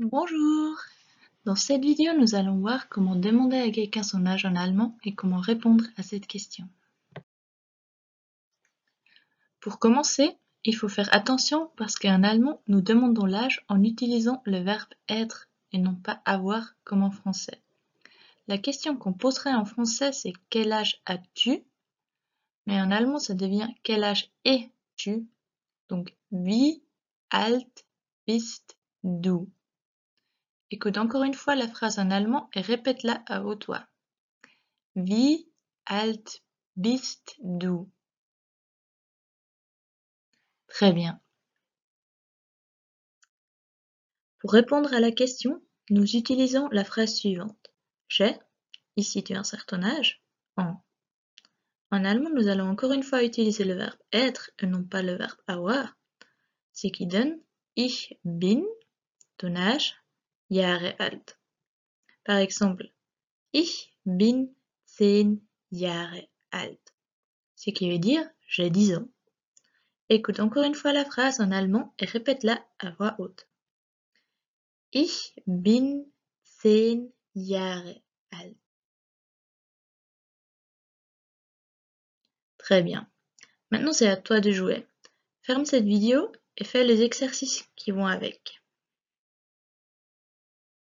Bonjour! Dans cette vidéo, nous allons voir comment demander à quelqu'un son âge en allemand et comment répondre à cette question. Pour commencer, il faut faire attention parce qu'en allemand, nous demandons l'âge en utilisant le verbe être et non pas avoir comme en français. La question qu'on poserait en français, c'est quel âge as-tu? Mais en allemand, ça devient quel âge es-tu? Donc, wie alt bist du? Écoute encore une fois la phrase en allemand et répète-la à haute voix. Wie alt bist du? Très bien. Pour répondre à la question, nous utilisons la phrase suivante. J'ai, ici tu as un certain âge, en. En allemand, nous allons encore une fois utiliser le verbe être et non pas le verbe avoir, ce qui donne ich bin, ton âge, Jahre alt. Par exemple, ich bin zehn Jahre alt, ce qui veut dire j'ai 10 ans. Écoute encore une fois la phrase en allemand et répète-la à voix haute. Ich bin zehn Jahre alt. Très bien. Maintenant, c'est à toi de jouer. Ferme cette vidéo et fais les exercices qui vont avec.